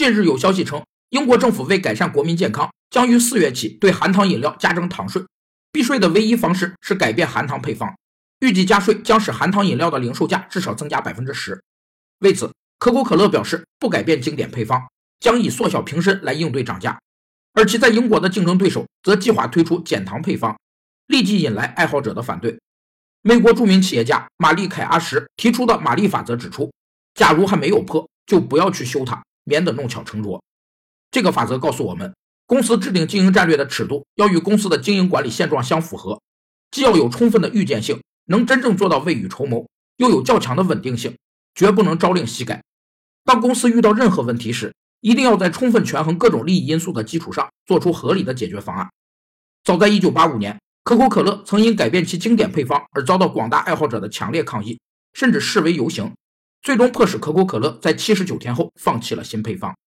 近日有消息称，英国政府为改善国民健康，将于四月起对含糖饮料加征糖税。避税的唯一方式是改变含糖配方，预计加税将使含糖饮料的零售价至少增加百分之十。为此，可口可乐表示不改变经典配方，将以缩小瓶身来应对涨价。而其在英国的竞争对手则计划推出减糖配方，立即引来爱好者的反对。美国著名企业家玛丽凯阿什提出的玛丽法则指出，假如还没有破，就不要去修它，免得弄巧成拙。这个法则告诉我们。公司制定经营战略的尺度要与公司的经营管理现状相符合，既要有充分的预见性，能真正做到未雨绸缪，又有较强的稳定性，绝不能朝令夕改。当公司遇到任何问题时，一定要在充分权衡各种利益因素的基础上，做出合理的解决方案。早在1985年，可口可乐曾因改变其经典配方而遭到广大爱好者的强烈抗议，甚至示威游行，最终迫使可口可乐在七十九天后放弃了新配方。